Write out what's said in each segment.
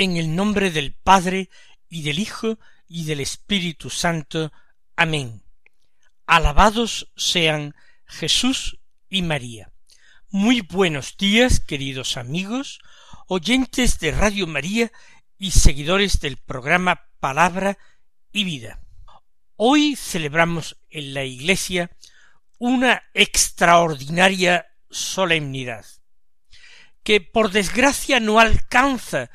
En el nombre del Padre, y del Hijo, y del Espíritu Santo. Amén. Alabados sean Jesús y María. Muy buenos días, queridos amigos, oyentes de Radio María y seguidores del programa Palabra y Vida. Hoy celebramos en la Iglesia una extraordinaria solemnidad, que por desgracia no alcanza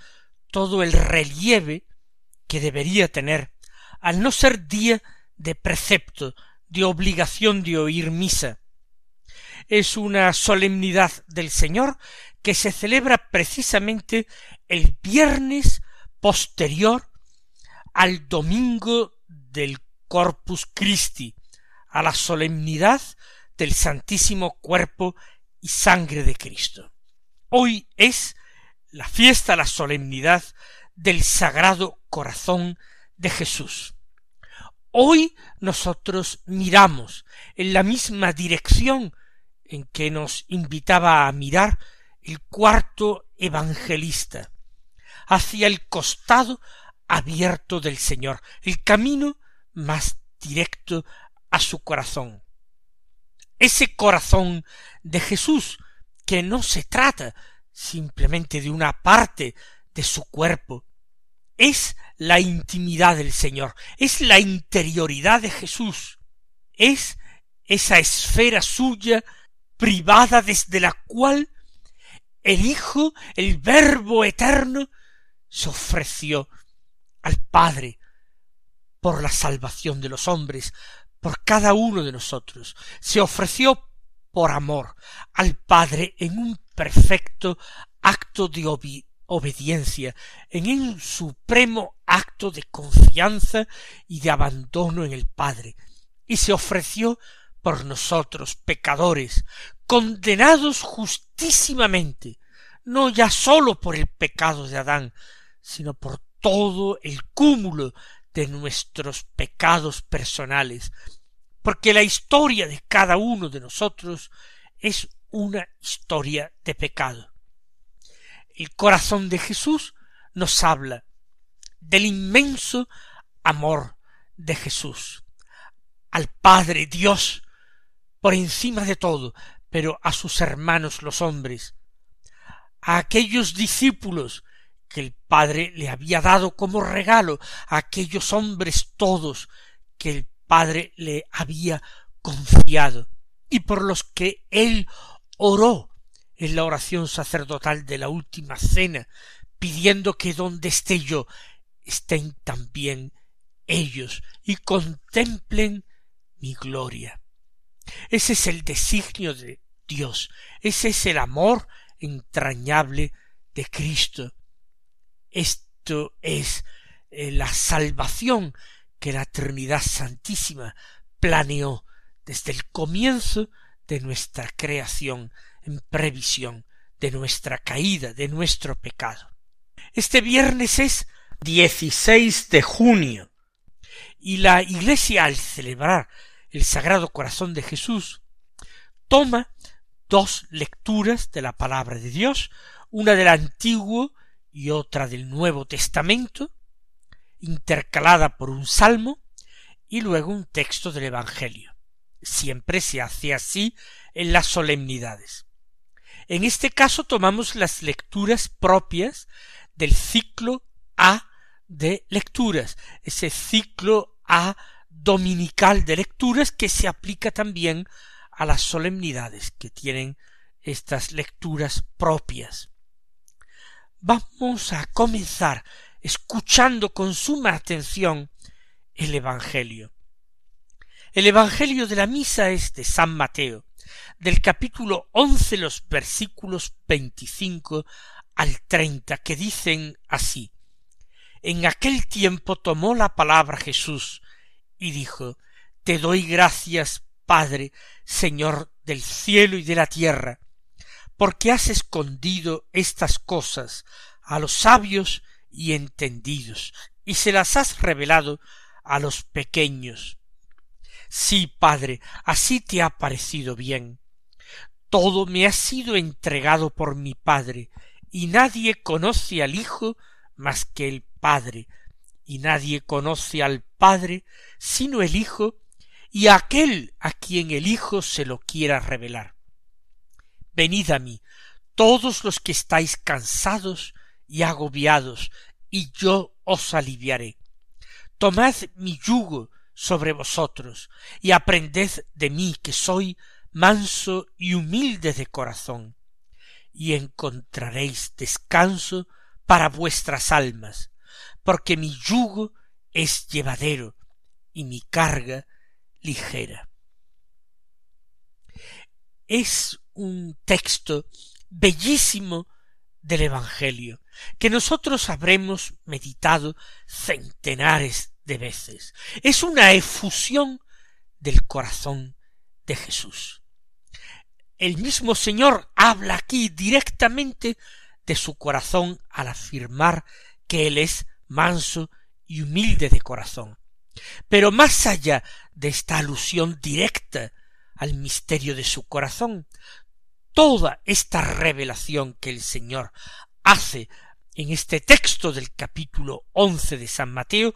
todo el relieve que debería tener, al no ser día de precepto, de obligación de oír misa. Es una solemnidad del Señor que se celebra precisamente el viernes posterior al domingo del Corpus Christi, a la solemnidad del Santísimo Cuerpo y Sangre de Cristo. Hoy es la fiesta, la solemnidad del Sagrado Corazón de Jesús. Hoy nosotros miramos en la misma dirección en que nos invitaba a mirar el cuarto evangelista, hacia el costado abierto del Señor, el camino más directo a su corazón. Ese corazón de Jesús que no se trata simplemente de una parte de su cuerpo. Es la intimidad del Señor, es la interioridad de Jesús, es esa esfera suya privada desde la cual el Hijo, el Verbo eterno, se ofreció al Padre por la salvación de los hombres, por cada uno de nosotros, se ofreció por amor al Padre en un perfecto acto de obediencia, en un supremo acto de confianza y de abandono en el Padre, y se ofreció por nosotros, pecadores, condenados justísimamente, no ya sólo por el pecado de Adán, sino por todo el cúmulo de nuestros pecados personales, porque la historia de cada uno de nosotros es una historia de pecado. El corazón de Jesús nos habla del inmenso amor de Jesús al Padre Dios por encima de todo, pero a sus hermanos los hombres, a aquellos discípulos que el Padre le había dado como regalo, a aquellos hombres todos que el Padre le había confiado y por los que él oró en la oración sacerdotal de la última cena, pidiendo que donde esté yo estén también ellos y contemplen mi gloria. Ese es el designio de Dios, ese es el amor entrañable de Cristo. Esto es eh, la salvación que la Trinidad Santísima planeó desde el comienzo de nuestra creación en previsión de nuestra caída, de nuestro pecado. Este viernes es 16 de junio y la Iglesia al celebrar el Sagrado Corazón de Jesús toma dos lecturas de la palabra de Dios, una del Antiguo y otra del Nuevo Testamento, intercalada por un salmo y luego un texto del Evangelio siempre se hace así en las solemnidades. En este caso tomamos las lecturas propias del ciclo A de lecturas, ese ciclo A dominical de lecturas que se aplica también a las solemnidades que tienen estas lecturas propias. vamos a comenzar escuchando con suma atención el Evangelio. El Evangelio de la misa es de San Mateo, del capítulo once los versículos veinticinco al treinta, que dicen así En aquel tiempo tomó la palabra Jesús y dijo Te doy gracias, Padre, Señor del cielo y de la tierra, porque has escondido estas cosas a los sabios y entendidos, y se las has revelado a los pequeños. Sí, Padre, así te ha parecido bien. Todo me ha sido entregado por mi Padre, y nadie conoce al Hijo más que el Padre, y nadie conoce al Padre sino el Hijo y aquel a quien el Hijo se lo quiera revelar. Venid a mí, todos los que estáis cansados y agobiados, y yo os aliviaré. Tomad mi yugo sobre vosotros, y aprended de mí que soy manso y humilde de corazón, y encontraréis descanso para vuestras almas, porque mi yugo es llevadero y mi carga ligera. Es un texto bellísimo del Evangelio, que nosotros habremos meditado centenares de veces. Es una efusión del corazón de Jesús. El mismo Señor habla aquí directamente de su corazón al afirmar que Él es manso y humilde de corazón. Pero más allá de esta alusión directa al misterio de su corazón, toda esta revelación que el Señor hace en este texto del capítulo once de San Mateo,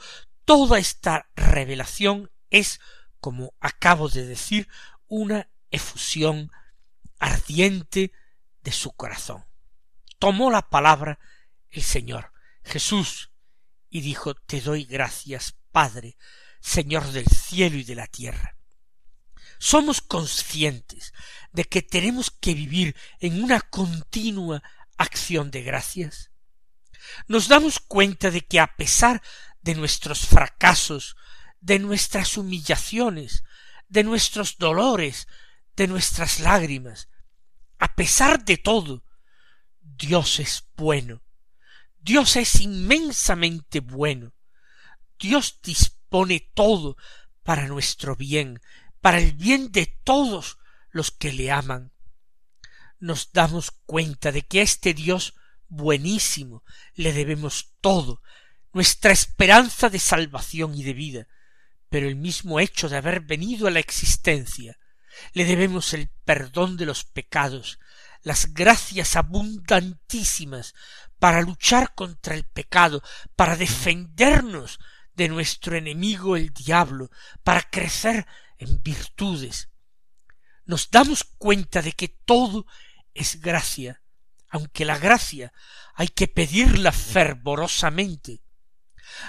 toda esta revelación es, como acabo de decir, una efusión ardiente de su corazón. Tomó la palabra el Señor Jesús y dijo Te doy gracias, Padre, Señor del cielo y de la tierra. Somos conscientes de que tenemos que vivir en una continua acción de gracias. Nos damos cuenta de que a pesar de nuestros fracasos, de nuestras humillaciones, de nuestros dolores, de nuestras lágrimas, a pesar de todo, Dios es bueno, Dios es inmensamente bueno, Dios dispone todo para nuestro bien, para el bien de todos los que le aman. Nos damos cuenta de que a este Dios buenísimo le debemos todo, nuestra esperanza de salvación y de vida, pero el mismo hecho de haber venido a la existencia, le debemos el perdón de los pecados, las gracias abundantísimas para luchar contra el pecado, para defendernos de nuestro enemigo el diablo, para crecer en virtudes. Nos damos cuenta de que todo es gracia, aunque la gracia hay que pedirla fervorosamente,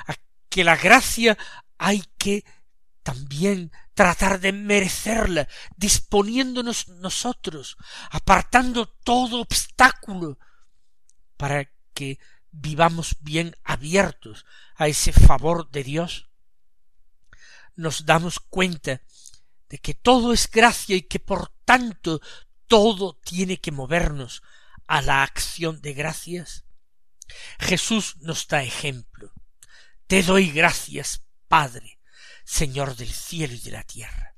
a que la gracia hay que también tratar de merecerla, disponiéndonos nosotros, apartando todo obstáculo para que vivamos bien abiertos a ese favor de Dios, nos damos cuenta de que todo es gracia y que por tanto todo tiene que movernos a la acción de gracias. Jesús nos da ejemplo. Te doy gracias, Padre, Señor del cielo y de la tierra.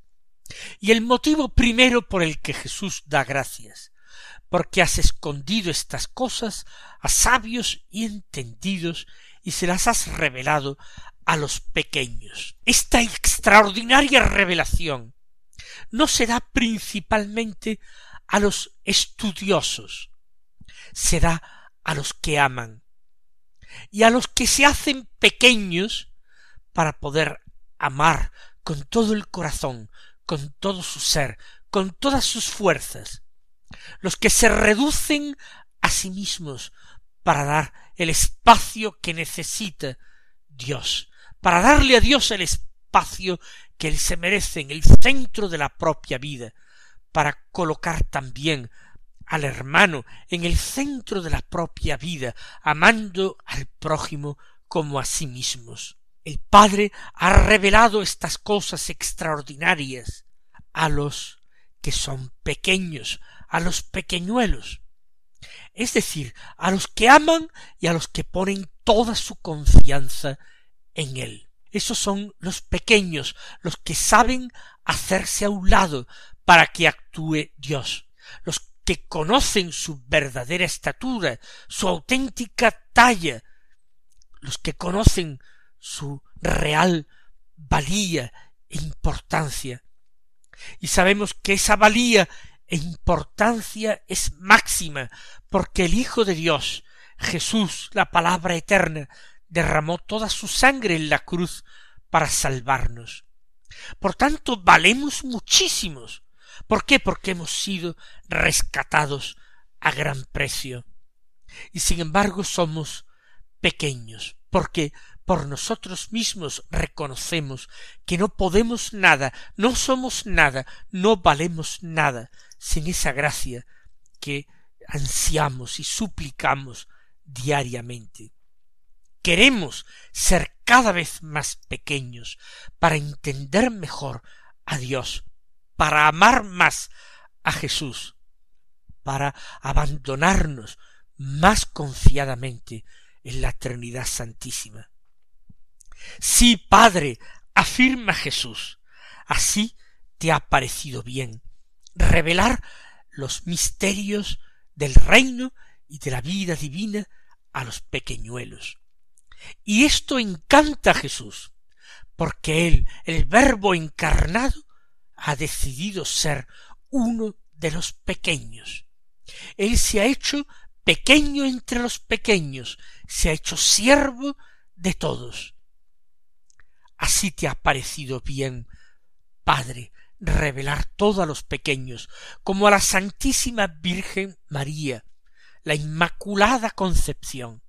Y el motivo primero por el que Jesús da gracias porque has escondido estas cosas a sabios y entendidos y se las has revelado a los pequeños. Esta extraordinaria revelación no se da principalmente a los estudiosos, se da a los que aman y a los que se hacen pequeños para poder amar con todo el corazón, con todo su ser, con todas sus fuerzas, los que se reducen a sí mismos para dar el espacio que necesita Dios, para darle a Dios el espacio que él se merece en el centro de la propia vida, para colocar también al hermano en el centro de la propia vida, amando al prójimo como a sí mismos. El Padre ha revelado estas cosas extraordinarias a los que son pequeños, a los pequeñuelos, es decir, a los que aman y a los que ponen toda su confianza en Él. Esos son los pequeños, los que saben hacerse a un lado para que actúe Dios, los que conocen su verdadera estatura, su auténtica talla, los que conocen su real valía e importancia. Y sabemos que esa valía e importancia es máxima, porque el Hijo de Dios, Jesús, la palabra eterna, derramó toda su sangre en la cruz para salvarnos. Por tanto, valemos muchísimos. ¿Por qué? Porque hemos sido rescatados a gran precio. Y sin embargo somos pequeños, porque por nosotros mismos reconocemos que no podemos nada, no somos nada, no valemos nada sin esa gracia que ansiamos y suplicamos diariamente. Queremos ser cada vez más pequeños para entender mejor a Dios, para amar más a Jesús, para abandonarnos más confiadamente en la Trinidad Santísima. Sí, Padre, afirma Jesús, así te ha parecido bien revelar los misterios del reino y de la vida divina a los pequeñuelos. Y esto encanta a Jesús, porque él, el Verbo encarnado, ha decidido ser uno de los pequeños. Él se ha hecho pequeño entre los pequeños, se ha hecho siervo de todos. Así te ha parecido bien, Padre, revelar todo a los pequeños, como a la Santísima Virgen María, la Inmaculada Concepción,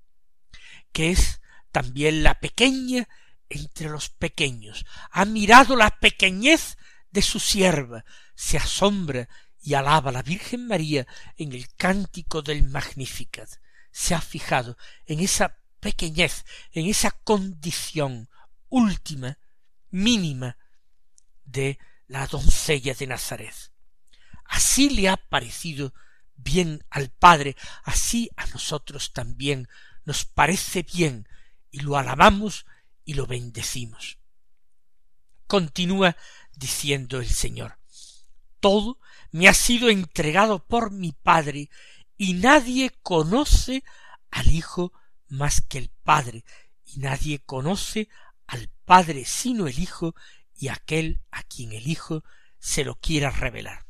que es también la pequeña entre los pequeños, ha mirado la pequeñez de su sierva, se asombra y alaba la Virgen María en el cántico del Magnificat, se ha fijado en esa pequeñez, en esa condición última, mínima, de la doncella de Nazaret. Así le ha parecido bien al Padre, así a nosotros también nos parece bien, y lo alabamos y lo bendecimos. Continúa diciendo el Señor, todo me ha sido entregado por mi Padre, y nadie conoce al Hijo más que el Padre, y nadie conoce al Padre sino el Hijo, y aquel a quien el Hijo se lo quiera revelar.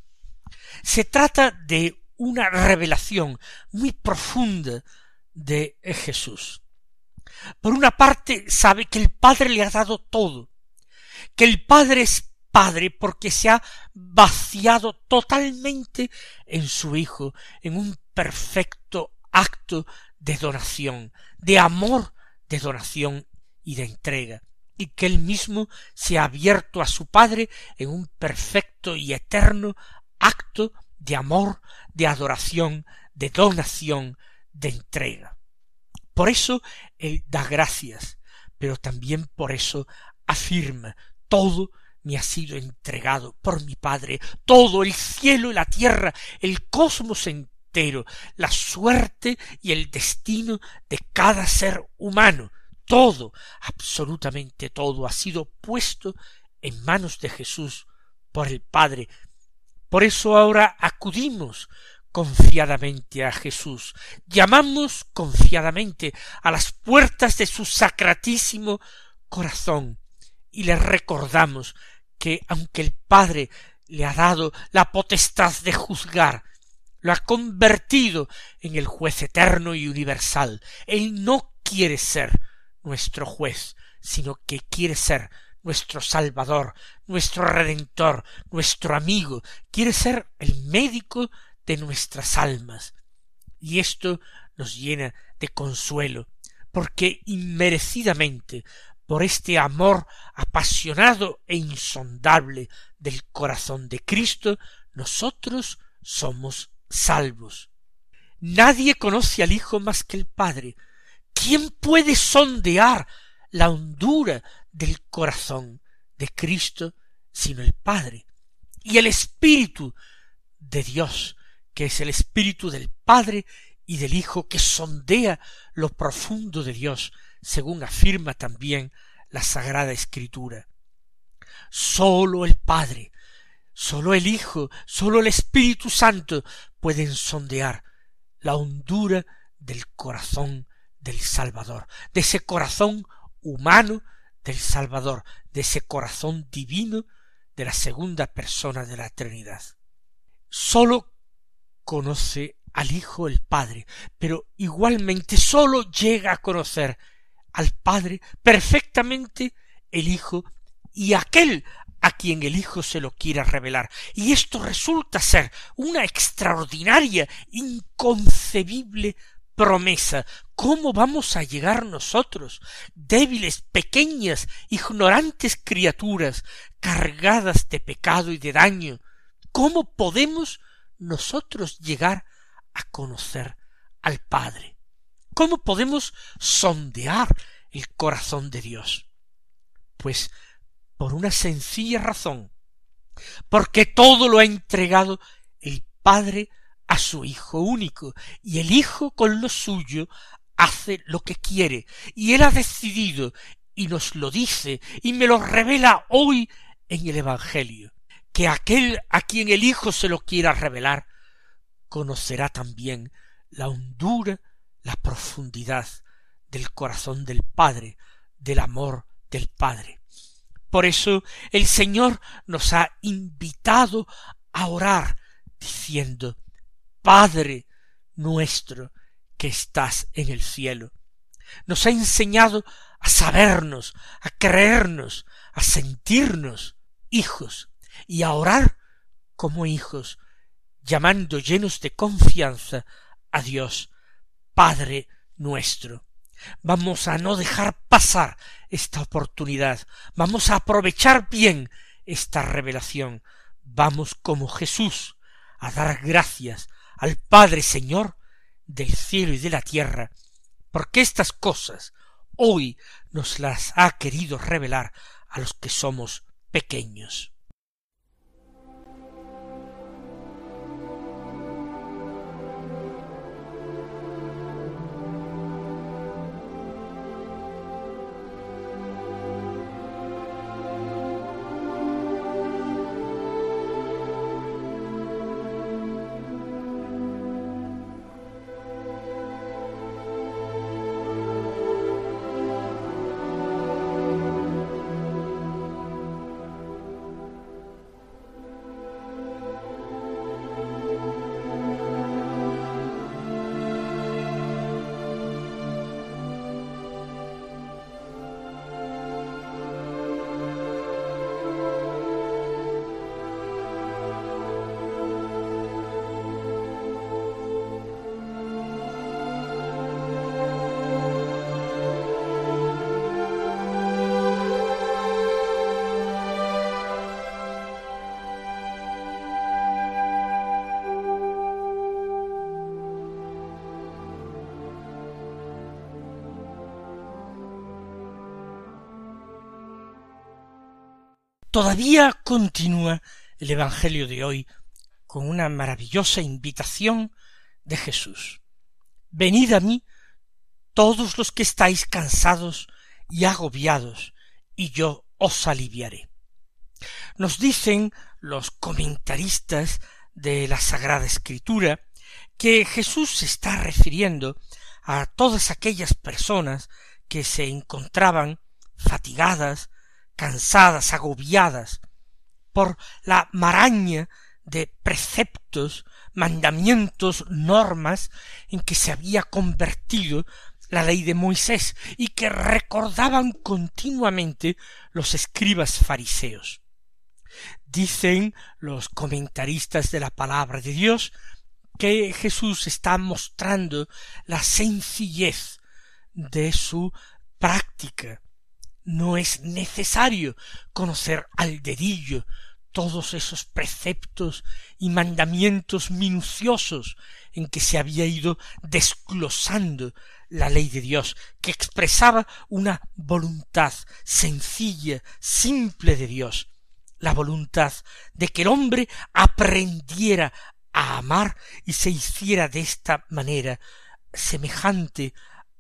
Se trata de una revelación muy profunda de Jesús. Por una parte sabe que el Padre le ha dado todo, que el Padre es Padre porque se ha vaciado totalmente en su Hijo, en un perfecto acto de donación, de amor, de donación y de entrega y que él mismo se ha abierto a su Padre en un perfecto y eterno acto de amor, de adoración, de donación, de entrega. Por eso él da gracias, pero también por eso afirma todo me ha sido entregado por mi Padre, todo el cielo y la tierra, el cosmos entero, la suerte y el destino de cada ser humano, todo, absolutamente todo ha sido puesto en manos de Jesús por el Padre. Por eso ahora acudimos confiadamente a Jesús, llamamos confiadamente a las puertas de su sacratísimo corazón y le recordamos que aunque el Padre le ha dado la potestad de juzgar, lo ha convertido en el juez eterno y universal. Él no quiere ser nuestro juez, sino que quiere ser nuestro Salvador, nuestro Redentor, nuestro amigo, quiere ser el médico de nuestras almas. Y esto nos llena de consuelo, porque inmerecidamente, por este amor apasionado e insondable del corazón de Cristo, nosotros somos salvos. Nadie conoce al Hijo más que el Padre. ¿Quién puede sondear la hondura del corazón de Cristo sino el Padre? Y el Espíritu de Dios, que es el Espíritu del Padre y del Hijo, que sondea lo profundo de Dios, según afirma también la Sagrada Escritura. Sólo el Padre, sólo el Hijo, sólo el Espíritu Santo pueden sondear la hondura del corazón del Salvador, de ese corazón humano del Salvador, de ese corazón divino de la segunda persona de la Trinidad. Sólo conoce al Hijo el Padre, pero igualmente sólo llega a conocer al Padre perfectamente el Hijo y aquel a quien el Hijo se lo quiera revelar. Y esto resulta ser una extraordinaria, inconcebible promesa. ¿Cómo vamos a llegar nosotros, débiles, pequeñas, ignorantes criaturas, cargadas de pecado y de daño? ¿Cómo podemos nosotros llegar a conocer al Padre? ¿Cómo podemos sondear el corazón de Dios? Pues por una sencilla razón, porque todo lo ha entregado el Padre a su Hijo único, y el Hijo con lo suyo hace lo que quiere, y Él ha decidido, y nos lo dice, y me lo revela hoy en el Evangelio, que aquel a quien el Hijo se lo quiera revelar, conocerá también la hondura, la profundidad del corazón del Padre, del amor del Padre. Por eso el Señor nos ha invitado a orar diciendo, Padre nuestro que estás en el cielo. Nos ha enseñado a sabernos, a creernos, a sentirnos hijos y a orar como hijos, llamando llenos de confianza a Dios, Padre nuestro. Vamos a no dejar pasar esta oportunidad. Vamos a aprovechar bien esta revelación. Vamos como Jesús a dar gracias al Padre Señor del cielo y de la tierra, porque estas cosas hoy nos las ha querido revelar a los que somos pequeños. Todavía continúa el Evangelio de hoy con una maravillosa invitación de Jesús. Venid a mí todos los que estáis cansados y agobiados, y yo os aliviaré. Nos dicen los comentaristas de la Sagrada Escritura que Jesús se está refiriendo a todas aquellas personas que se encontraban fatigadas, cansadas, agobiadas por la maraña de preceptos, mandamientos, normas en que se había convertido la ley de Moisés y que recordaban continuamente los escribas fariseos. Dicen los comentaristas de la palabra de Dios que Jesús está mostrando la sencillez de su práctica no es necesario conocer al dedillo todos esos preceptos y mandamientos minuciosos en que se había ido desglosando la ley de Dios, que expresaba una voluntad sencilla, simple de Dios, la voluntad de que el hombre aprendiera a amar y se hiciera de esta manera semejante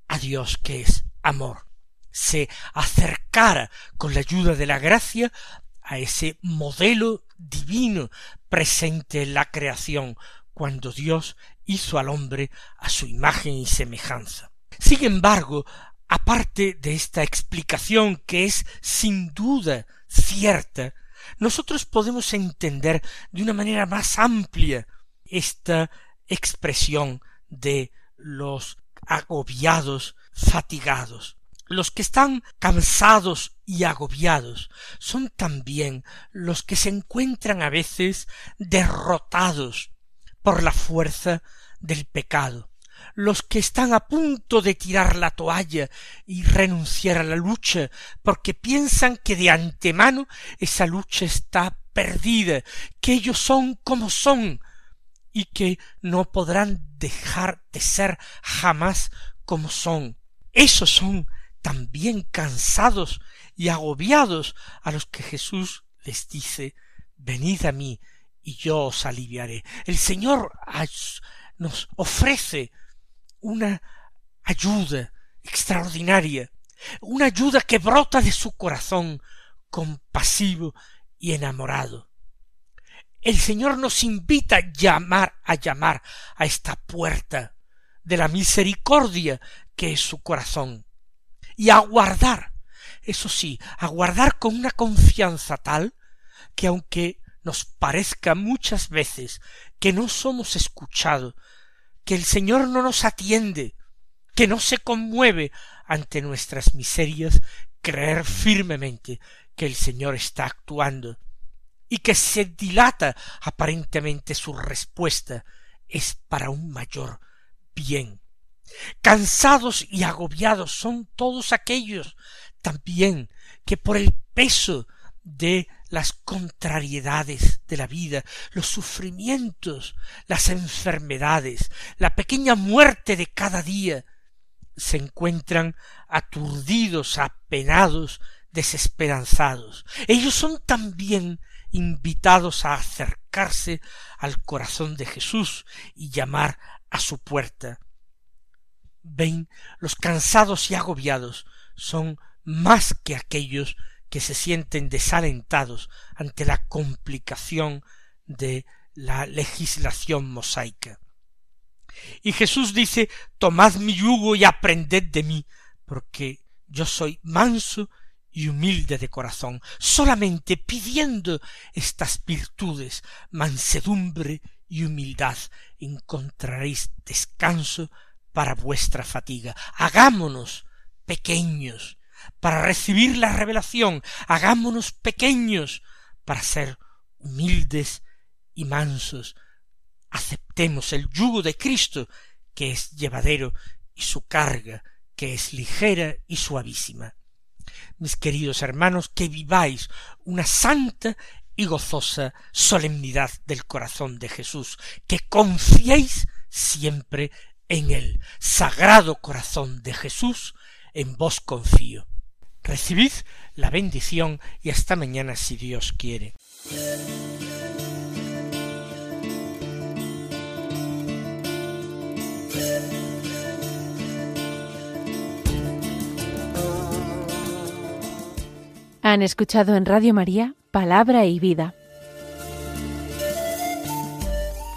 a Dios que es amor, se acercara con la ayuda de la gracia a ese modelo divino presente en la creación, cuando Dios hizo al hombre a su imagen y semejanza. Sin embargo, aparte de esta explicación que es sin duda cierta, nosotros podemos entender de una manera más amplia esta expresión de los agobiados, fatigados. Los que están cansados y agobiados son también los que se encuentran a veces derrotados por la fuerza del pecado, los que están a punto de tirar la toalla y renunciar a la lucha, porque piensan que de antemano esa lucha está perdida, que ellos son como son, y que no podrán dejar de ser jamás como son. Esos son también cansados y agobiados a los que Jesús les dice venid a mí y yo os aliviaré. El Señor nos ofrece una ayuda extraordinaria, una ayuda que brota de su corazón compasivo y enamorado. El Señor nos invita a llamar, a llamar a esta puerta de la misericordia que es su corazón y a guardar, eso sí, a guardar con una confianza tal que aunque nos parezca muchas veces que no somos escuchados, que el Señor no nos atiende, que no se conmueve ante nuestras miserias, creer firmemente que el Señor está actuando y que se dilata aparentemente su respuesta es para un mayor bien. Cansados y agobiados son todos aquellos también que por el peso de las contrariedades de la vida, los sufrimientos, las enfermedades, la pequeña muerte de cada día, se encuentran aturdidos, apenados, desesperanzados. Ellos son también invitados a acercarse al corazón de Jesús y llamar a su puerta. Ven, los cansados y agobiados son más que aquellos que se sienten desalentados ante la complicación de la legislación mosaica. Y Jesús dice Tomad mi yugo y aprended de mí, porque yo soy manso y humilde de corazón. Solamente pidiendo estas virtudes, mansedumbre y humildad, encontraréis descanso para vuestra fatiga. Hagámonos pequeños para recibir la revelación, hagámonos pequeños para ser humildes y mansos. Aceptemos el yugo de Cristo, que es llevadero, y su carga, que es ligera y suavísima. Mis queridos hermanos, que viváis una santa y gozosa solemnidad del corazón de Jesús, que confiéis siempre en el sagrado corazón de Jesús, en vos confío. Recibid la bendición y hasta mañana si Dios quiere. Han escuchado en Radio María Palabra y Vida,